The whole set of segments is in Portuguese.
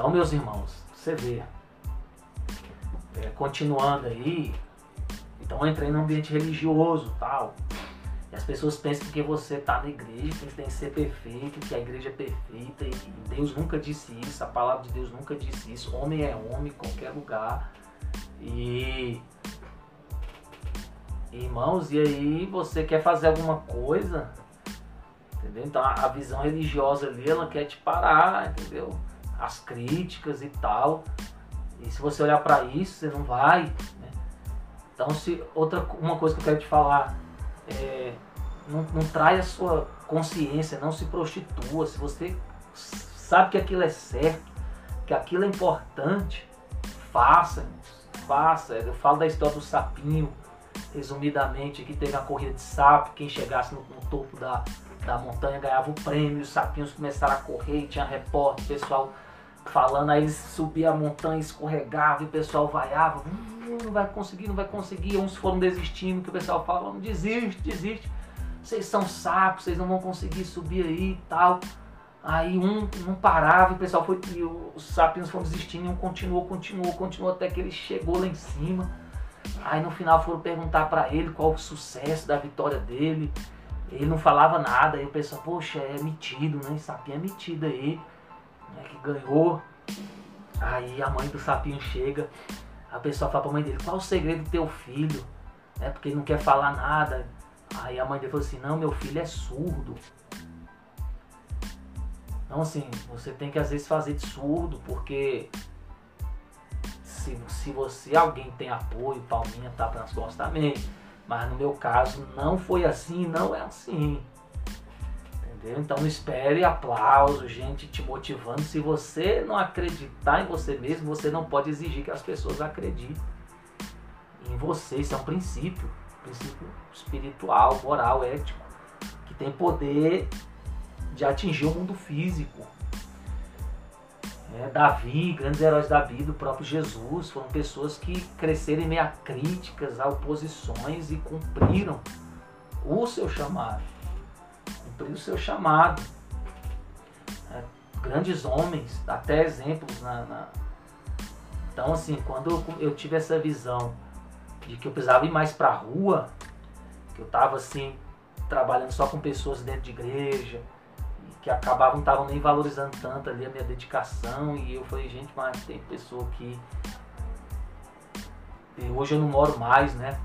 Então, meus irmãos, você vê, é, continuando aí, então entrei no ambiente religioso tal. E as pessoas pensam que você está na igreja, que tem que ser perfeito, que a igreja é perfeita, e Deus nunca disse isso, a palavra de Deus nunca disse isso. Homem é homem em qualquer lugar. E irmãos, e aí você quer fazer alguma coisa, entendeu? Então a visão religiosa ali, ela quer te parar, entendeu? As críticas e tal. E se você olhar para isso, você não vai. Né? Então, se outra uma coisa que eu quero te falar é, não, não trai a sua consciência, não se prostitua. Se você sabe que aquilo é certo, que aquilo é importante, faça, faça. Eu falo da história do sapinho, resumidamente, que teve a corrida de sapo, quem chegasse no, no topo da, da montanha ganhava o prêmio, os sapinhos começaram a correr, tinha repórter, pessoal falando, aí eles subiam a montanha, escorregavam, e o pessoal vaiava, hum, não vai conseguir, não vai conseguir, uns foram desistindo, que o pessoal falava, desiste, desiste, vocês são sapos, vocês não vão conseguir subir aí e tal. Aí um não parava, o pessoal foi, e os sapinhos foram desistindo, um continuou, continuou, continuou, até que ele chegou lá em cima. Aí no final foram perguntar para ele qual o sucesso da vitória dele. Ele não falava nada, aí o pessoal, poxa, é metido, né? Sapinho é metido aí né, que ganhou. Aí a mãe do sapinho chega, a pessoa fala pra mãe dele, qual o segredo do teu filho? É porque ele não quer falar nada. Aí a mãe dele falou assim, não, meu filho é surdo. Então assim, você tem que às vezes fazer de surdo, porque se, se você, alguém tem apoio, palminha, tá nas costas também. Mas no meu caso não foi assim, não é assim. Entendeu? Então não espere aplauso, gente te motivando. Se você não acreditar em você mesmo, você não pode exigir que as pessoas acreditem em você. Isso é um princípio, princípio espiritual, moral, ético, que tem poder de atingir o mundo físico. É, Davi, grandes heróis da Bíblia, o próprio Jesus, foram pessoas que cresceram em meio a críticas, a oposições e cumpriram o seu chamado cumprir o seu chamado. É, grandes homens, até exemplos na, na, Então, assim, quando eu tive essa visão de que eu precisava ir mais para a rua, que eu estava assim, trabalhando só com pessoas dentro de igreja, que acabavam não estavam nem valorizando tanto ali a minha dedicação, e eu falei, gente, mas tem pessoa que. E hoje eu não moro mais, né?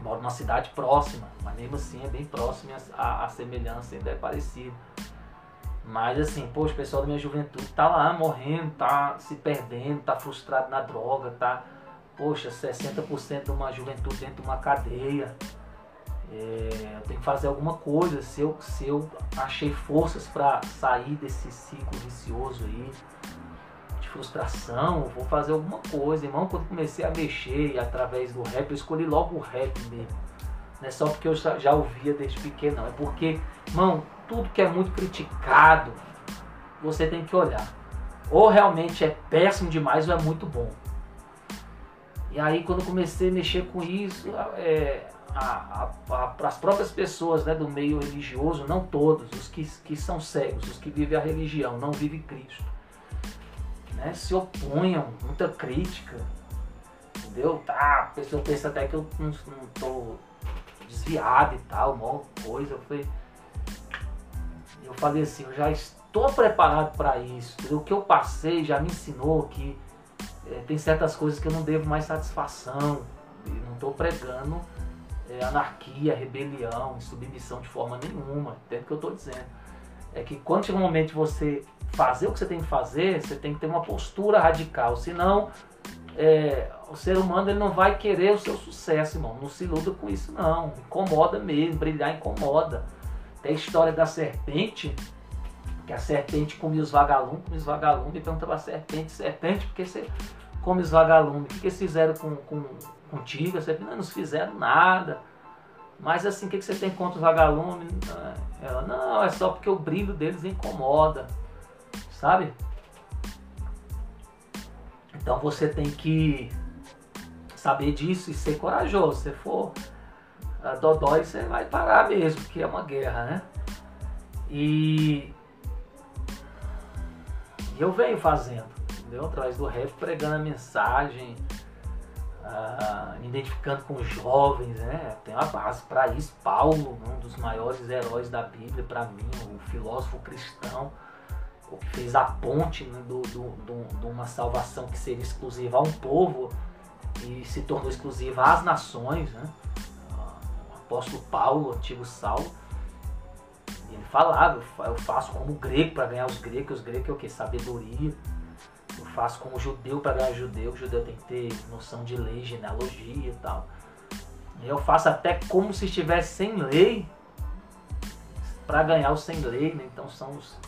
Moro numa cidade próxima, mas mesmo assim é bem próximo, a, a semelhança ainda é parecida. Mas assim, poxa, o pessoal da minha juventude tá lá morrendo, tá se perdendo, tá frustrado na droga, tá, poxa, 60% de uma juventude dentro de uma cadeia. É, eu tenho que fazer alguma coisa. Se eu, se eu achei forças para sair desse ciclo vicioso aí, frustração, vou fazer alguma coisa. Irmão, quando comecei a mexer através do rap, eu escolhi logo o rap mesmo. Não é só porque eu já ouvia desde pequeno, não. É porque, irmão, tudo que é muito criticado, você tem que olhar. Ou realmente é péssimo demais ou é muito bom. E aí quando comecei a mexer com isso, é, para as próprias pessoas né, do meio religioso, não todos, os que, que são cegos, os que vivem a religião, não vivem Cristo né, se opunham, muita crítica, entendeu? Tá, a pessoa pensa até que eu não, não tô desviado e tal, uma coisa. Eu falei, eu falei assim, eu já estou preparado para isso. O que eu passei já me ensinou que é, tem certas coisas que eu não devo mais satisfação. E não estou pregando é, anarquia, rebelião, submissão de forma nenhuma. Entende o que eu estou dizendo? É que quando chega um momento de você fazer o que você tem que fazer, você tem que ter uma postura radical, senão é, o ser humano ele não vai querer o seu sucesso, irmão. Não se iluda com isso, não. Incomoda mesmo, brilhar incomoda. Tem a história da serpente, que a serpente comia os vagalumes, comia os vagalumes, e pergunta pra serpente, serpente, por que você come os vagalumes? O que, que eles fizeram com, com, contigo? A serpente, não, não fizeram nada. Mas assim, o que, que você tem contra os vagalumes? Ela, não, é só porque o brilho deles incomoda sabe? Então você tem que saber disso e ser corajoso. Se for a dodói, você vai parar mesmo, que é uma guerra, né? E eu venho fazendo. entendeu? Através do rap, pregando a mensagem, ah, identificando com os jovens, né? Tem uma base para isso. Paulo, um dos maiores heróis da Bíblia, para mim, o filósofo cristão, o que fez a ponte né, do, do, do, de uma salvação que seria exclusiva a um povo e se tornou exclusiva às nações, né? O apóstolo Paulo, o antigo Saulo, ele falava, eu faço como grego para ganhar os gregos, os gregos é o que? Sabedoria faço como judeu para ganhar judeu, o judeu tem que ter noção de lei, genealogia e tal. Eu faço até como se estivesse sem lei para ganhar os sem lei, né? Então são os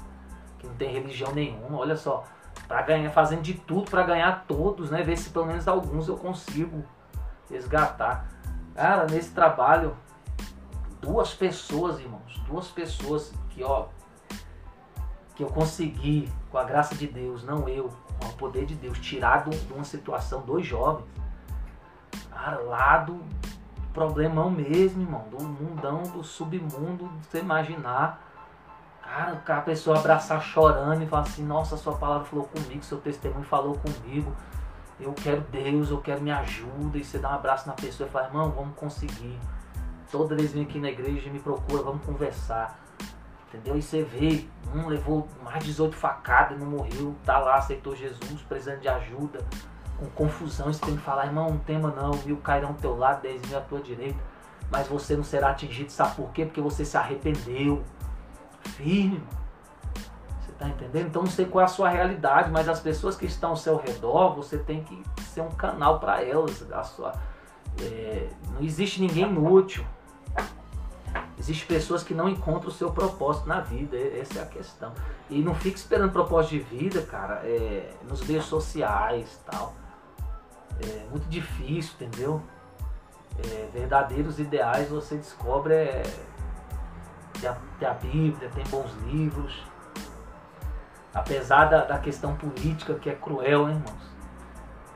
que não tem religião nenhuma. Olha só, para ganhar, fazendo de tudo para ganhar todos, né? Ver se pelo menos alguns eu consigo resgatar. Cara, nesse trabalho, duas pessoas, irmãos, duas pessoas que ó que eu consegui com a graça de Deus, não eu, com o poder de Deus, tirado de uma situação, dois jovens, cara, lá do problemão mesmo, irmão, do mundão, do submundo, você imaginar. Cara, a pessoa abraçar chorando e falar assim, nossa, sua palavra falou comigo, seu testemunho falou comigo, eu quero Deus, eu quero me ajuda, e você dá um abraço na pessoa e fala, irmão, vamos conseguir. Toda vez vem aqui na igreja e me procura, vamos conversar. Entendeu? E você vê, um levou mais de 18 facadas, não morreu, tá lá, aceitou Jesus, precisando de ajuda, com confusão. Você tem que falar, irmão, não tema não, mil cairão ao teu lado, dez mil à tua direita, mas você não será atingido, sabe por quê? Porque você se arrependeu. Firme, Você tá entendendo? Então não sei qual é a sua realidade, mas as pessoas que estão ao seu redor, você tem que ser um canal para elas. A sua, é, não existe ninguém inútil. Existem pessoas que não encontram o seu propósito na vida, essa é a questão. E não fique esperando propósito de vida, cara, é, nos meios sociais tal. É muito difícil, entendeu? É, verdadeiros ideais você descobre é, tem, a, tem a Bíblia, tem bons livros. Apesar da, da questão política que é cruel, né, irmãos?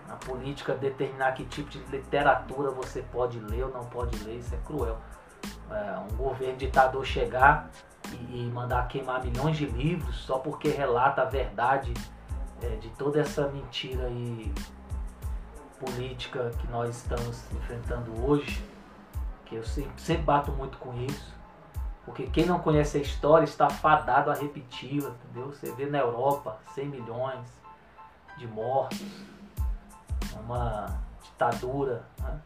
Na política determinar que tipo de literatura você pode ler ou não pode ler, isso é cruel é, um governo ditador chegar e, e, mandar queimar milhões de livros só porque relata a verdade é, de toda essa mentira e política que nós estamos enfrentando hoje, que eu sempre, sempre bato muito com isso. Porque quem não conhece a história está fadado a repeti-la, entendeu? Você vê na Europa 100 milhões de mortos, uma ditadura, né?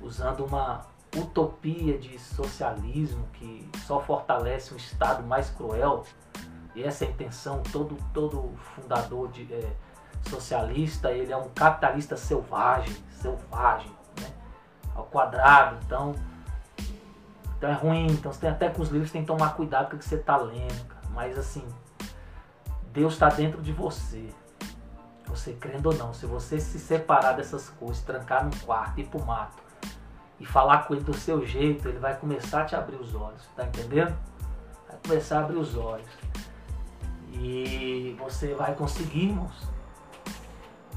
usando uma, utopia de socialismo que só fortalece um Estado mais cruel, e essa é a intenção, todo, todo fundador de, é, socialista, ele é um capitalista selvagem, selvagem, né? ao quadrado, então, então é ruim, então você tem até com os livros tem que tomar cuidado com o que você está lendo, mas assim, Deus está dentro de você, você crendo ou não, se você se separar dessas coisas, trancar num quarto, ir pro mato, e falar com ele do seu jeito, ele vai começar a te abrir os olhos, tá entendendo? Vai começar a abrir os olhos. E você vai conseguir, irmãos.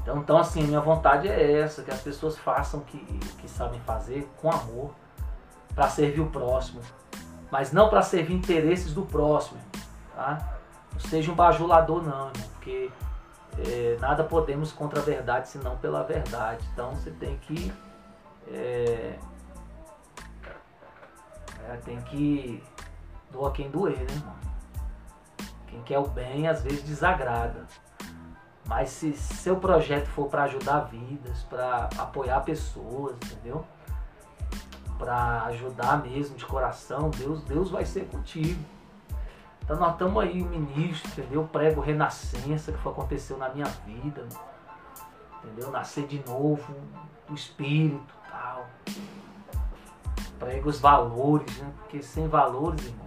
Então, então assim, minha vontade é essa, que as pessoas façam o que, que sabem fazer com amor, para servir o próximo, mas não para servir interesses do próximo, tá? Não seja um bajulador não, irmão, porque é, nada podemos contra a verdade senão pela verdade. Então você tem que é, tem que doar quem doer, né, irmão? Quem quer o bem às vezes desagrada. Mas se seu projeto for para ajudar vidas, para apoiar pessoas, entendeu? Para ajudar mesmo de coração, Deus, Deus vai ser contigo. Então nós estamos aí, ministro, entendeu? Prego renascença que foi, aconteceu na minha vida, entendeu? Nascer de novo do Espírito, prega os valores, né? Porque sem valores, irmão,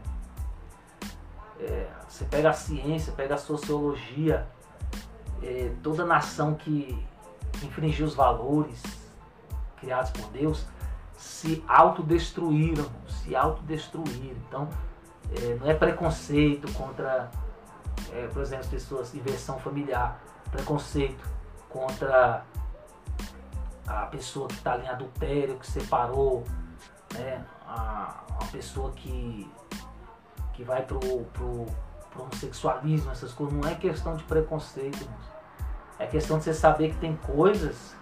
é, você pega a ciência, pega a sociologia, é, toda nação que, infringiu os valores criados por Deus se autodestruíram, se autodestruíram. Então, é, não é preconceito contra, é, por exemplo, as pessoas, inversão familiar, preconceito contra a pessoa que está em adultério, que separou, né, a, a pessoa que, que vai pro, pro, pro homossexualismo, essas coisas, não é questão de preconceito. É questão de você saber que tem coisas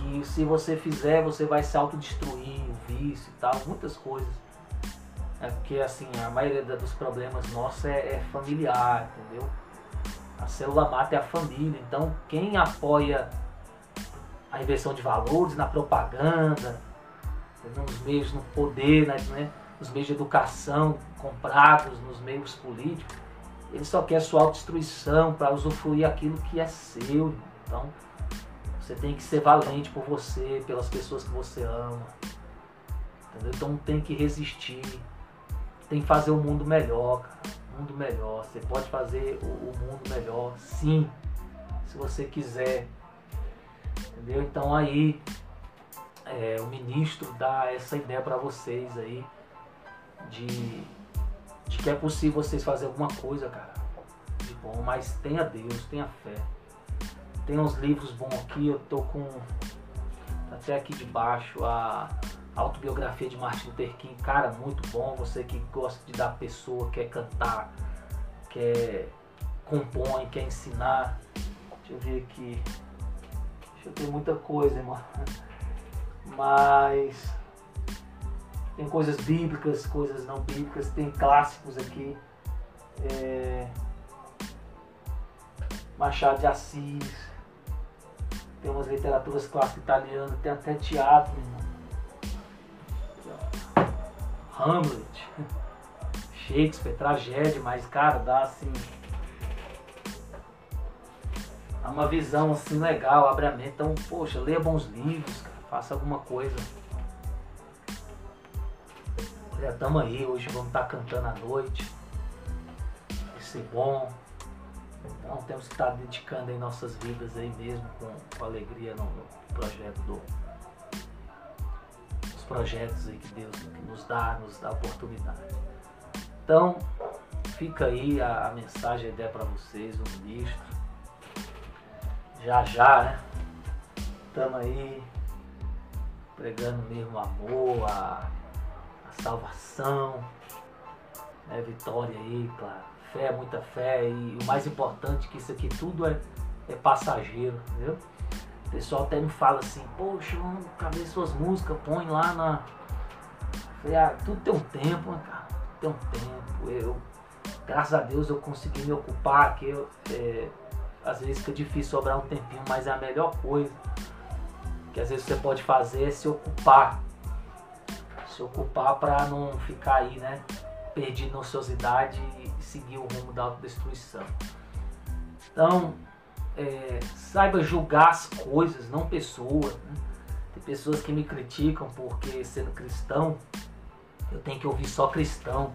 que se você fizer, você vai se autodestruir, o vício e tal, muitas coisas. É porque assim, a maioria dos problemas nossos é, é familiar, entendeu? A célula mata é a família. Então quem apoia a inversão de valores na propaganda, nos meios, no poder, né, nos meios de educação comprados, nos meios políticos, ele só quer sua autodestruição para usufruir aquilo que é seu. Então, você tem que ser valente por você, pelas pessoas que você ama. Entendeu? Então tem que resistir. Tem que fazer o mundo melhor, cara. O mundo melhor. Você pode fazer o mundo melhor, sim. Se você quiser. Entendeu? Então aí é, o ministro dá essa ideia para vocês aí de, de que é possível vocês fazer alguma coisa, cara, de bom, mas tenha Deus, tenha fé. Tem uns livros bons aqui, eu tô com até aqui de baixo a autobiografia de Martin Luther King, cara, muito bom. Você que gosta de dar pessoa, quer cantar, quer compõe, quer ensinar. Deixa eu ver aqui. Deixa eu ter muita coisa, irmão. Mas tem coisas bíblicas, coisas não bíblicas, tem clássicos aqui. É... Machado de Assis, tem umas literaturas clássicas italianas, tem até teatro. Hamlet, Shakespeare, tragédia, mas cara, dá assim. Dá uma visão assim legal, abre a mente. Então, poxa, leia bons livros, cara, faça alguma coisa. Olha, tamo aí, hoje vamos estar tá cantando à noite. Vai ser bom. Então temos que estar dedicando em nossas vidas aí mesmo com, com alegria no, no, projeto do. Os projetos aí que Deus que nos dá, nos dá oportunidade. Então, fica aí a, a mensagem, ideia para vocês, o ministro. Já já, né? Estamos aí pregando mesmo amor, a, a salvação, né? vitória aí, claro fé, muita fé e o mais importante que isso aqui tudo é, é passageiro, entendeu? O pessoal até me fala assim, poxa, cadê suas músicas? Põe lá na. falei, ah, tudo tem um tempo, né, cara? Tem um tempo. Eu, graças a Deus eu consegui me ocupar, que eu, é, às vezes fica difícil sobrar um tempinho, mas é a melhor coisa que às vezes você pode fazer é se ocupar. Se ocupar para não ficar aí, né? Perdido na ociosidade seguir o rumo da autodestruição. Então, é, saiba julgar as coisas, não pessoas. Né? Tem pessoas que me criticam porque, sendo cristão, eu tenho que ouvir só cristão.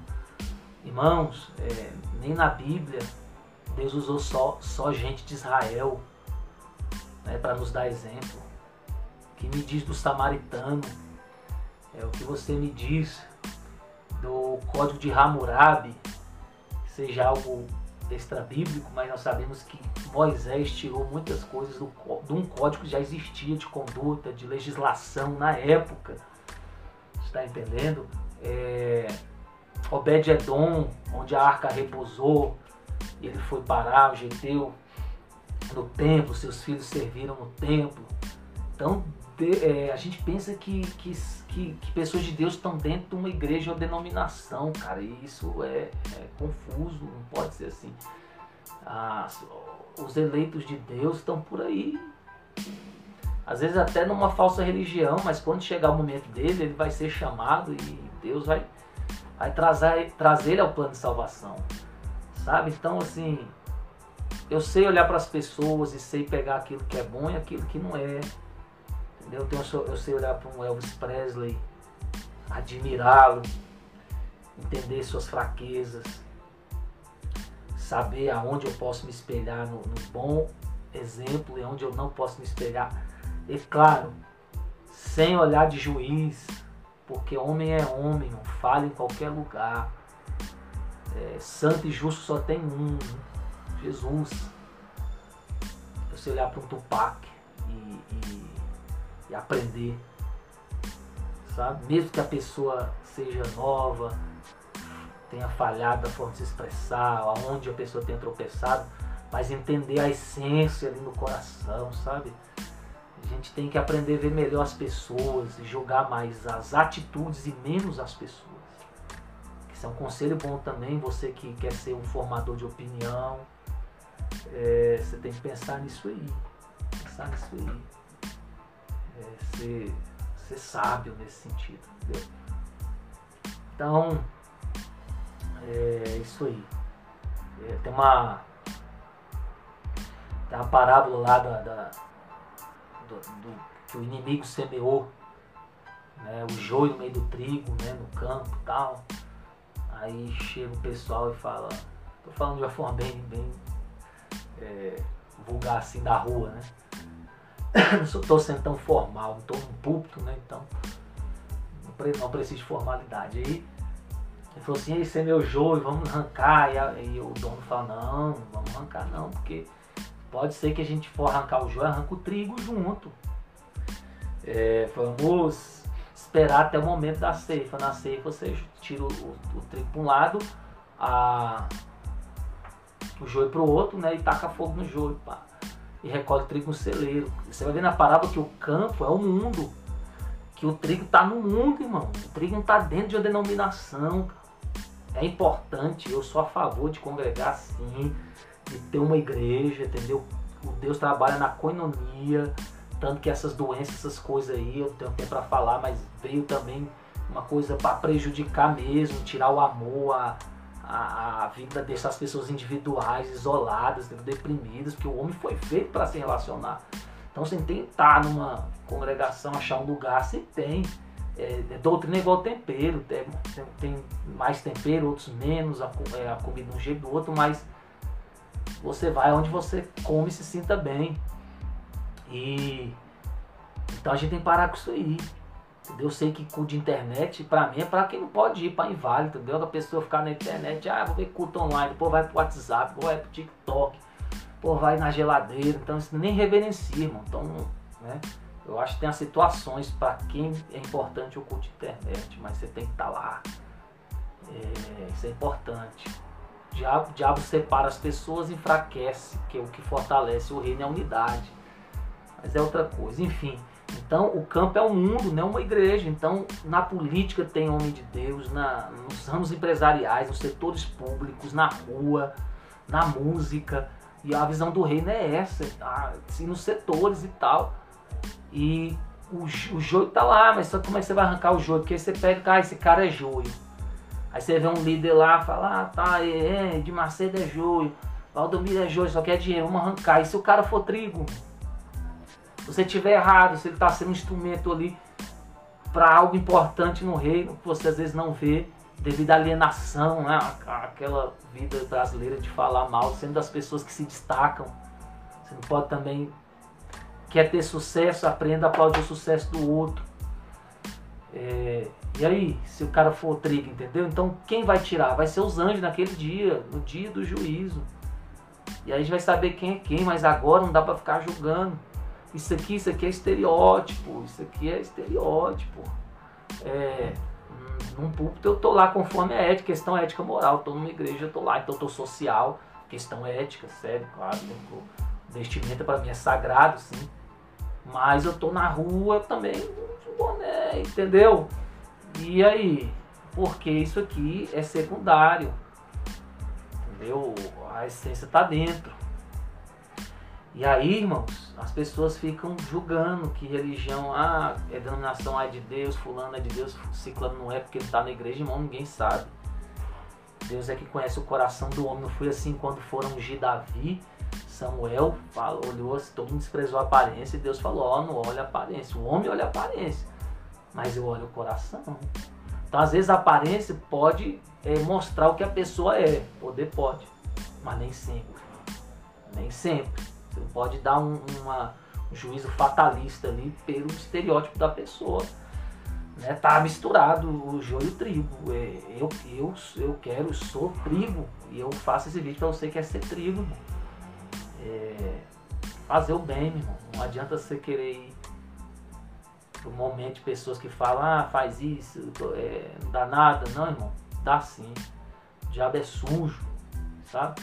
Irmãos, é, nem na Bíblia Deus usou só, só gente de Israel né, para nos dar exemplo. Que me diz do samaritano? É o que você me diz do código de Hammurabi, seja algo extra bíblico, mas nós sabemos que Moisés tirou muitas coisas do, de um código que já existia de conduta, de legislação na época. Está entendendo? É, Obed-Edom, onde a arca repousou, ele foi parar, o Geteu, no templo, seus filhos serviram no templo. Então, de, é, a gente pensa que, que que, que pessoas de Deus estão dentro de uma igreja ou denominação, cara. E isso é, é confuso, não pode ser assim. Os eleitos de Deus estão por aí. Às vezes até numa falsa religião, mas quando chegar o momento dele, ele vai ser chamado e Deus vai, vai trazer, trazer ele ao plano de salvação. Sabe? Então, assim, eu sei olhar para as pessoas e sei pegar aquilo que é bom e aquilo que não é. Eu, tenho, eu sei olhar para um Elvis Presley, admirá-lo, entender suas fraquezas, saber aonde eu posso me espelhar no, no bom exemplo e onde eu não posso me espelhar. E claro, sem olhar de juiz, porque homem é homem, não falha em qualquer lugar. É, santo e justo só tem um, Jesus. Você olhar para um Tupac e aprender, sabe? Mesmo que a pessoa seja nova, tenha falhado da forma de se expressar, aonde a pessoa tenha tropeçado, mas entender a essência ali no coração, sabe? A gente tem que aprender a ver melhor as pessoas e julgar mais as atitudes e menos as pessoas. Isso é um conselho bom também, você que quer ser um formador de opinião. É, você tem que pensar nisso aí. Pensar nisso aí. É, ser, ser sábio nesse sentido. Entendeu? Então, é isso aí. É, tem uma. Tem uma parábola lá da, da do, do, que o inimigo semeou né, o joio no meio do trigo, né, no campo e tal. Aí chega o pessoal e fala, tô falando de uma forma bem, bem é, vulgar assim da rua, né? não estou sendo tão formal, não estou num púlpito, né? Então não preciso de formalidade. Aí ele falou assim, esse é meu joio, vamos arrancar. E, a, e, o dono fala, não, não vamos arrancar não, porque pode ser que a gente for arrancar o joio, arranca o trigo junto. É, vamos esperar até o momento da ceifa. Na ceifa você tira o, o, o trigo para um lado, a, o joio para o outro, né? E taca fogo no joio, pá. E recolhe trigo no celeiro. Você vai ver na parábola que o campo é o mundo. Que o trigo está no mundo, irmão. O trigo não está dentro de uma denominação, É importante, eu sou a favor de congregar sim, de ter uma igreja, entendeu? O Deus trabalha na coinonia, tanto que essas doenças, essas coisas aí, eu tenho tempo para falar, mas veio também uma coisa para prejudicar mesmo, tirar o amor, a, a, a, vida dessas pessoas individuais, isoladas, deprimidas, porque o homem foi feito para se relacionar. Então que estar numa congregação, achar um lugar, você tem. É, é doutrina é igual tempero, tem, tem, mais tempero, outros menos, a, é, a comida de um jeito do outro, mas você vai onde você come e se sinta bem. E então a gente tem que parar com isso aí. Eu sei que culto de internet, pra mim, é pra quem não pode ir pra inválido, entendeu? A pessoa ficar na internet, ah, vou ver culto online, depois vai pro WhatsApp, depois vai pro TikTok, depois vai na geladeira, então isso nem reverencia, irmão. Então, né? Eu acho que tem as situações para quem é importante o culto de internet, mas você tem que estar tá lá. É, isso é importante. O diabo, diabo separa as pessoas enfraquece, que é o que fortalece o reino é a unidade. Mas é outra coisa. Enfim. Então, o campo é o mundo, não é uma igreja. Então, na política tem homem de Deus, na, nos ramos empresariais, nos setores públicos, na rua, na música. E a visão do reino é essa, assim, nos setores e tal. E o, o joio tá lá, mas só como é que você vai arrancar o joio? Porque aí você pega, ah, esse cara é joio. Aí você vê um líder lá, fala, ah, tá, é, é de Macedo é joio, Valdomiro é joio, só quer dinheiro, vamos arrancar. E se o cara for trigo? Se você tiver errado, se ele está sendo um instrumento ali para algo importante no reino, que você às vezes não vê, devido à alienação, né? aquela vida brasileira de falar mal, sendo das pessoas que se destacam. Você não pode também. Quer ter sucesso, aprenda a aplaudir o sucesso do outro. É, e aí, se o cara for trigo, entendeu? Então quem vai tirar? Vai ser os anjos naquele dia, no dia do juízo. E aí a gente vai saber quem é quem, mas agora não dá para ficar julgando. Isso aqui, isso aqui é estereótipo, isso aqui é estereótipo. É, num púlpito eu tô lá conforme a ética, questão ética moral. Tô numa igreja, eu tô lá, então eu tô social, questão ética, sério, claro. Vestimenta para mim é sagrado, sim. Mas eu tô na rua também de boné, entendeu? E aí? Porque isso aqui é secundário. Entendeu? A essência tá dentro. E aí, irmãos, as pessoas ficam julgando que religião, ah, é denominação é de Deus, fulano é de Deus, ciclano não é porque ele está na igreja, irmão, ninguém sabe. Deus é que conhece o coração do homem. Não foi assim quando foram ungir Davi, Samuel falou, olhou, assim, todo mundo desprezou a aparência e Deus falou, ó, oh, não olha a aparência. O homem olha a aparência, mas eu olho o coração. Então, às vezes, a aparência pode é, mostrar o que a pessoa é. Poder pode, mas nem sempre. Nem sempre. Você pode dar um, uma, um juízo fatalista ali pelo estereótipo da pessoa. Né? Tá misturado o joio e o trigo. É, eu, eu, eu quero, sou trigo. E eu faço esse vídeo para você que quer ser trigo, É, fazer o bem, meu irmão. Não adianta você querer ir pro momento de pessoas que falam, ah, faz isso, é, não dá nada. Não, irmão, dá sim. O diabo é sujo, sabe?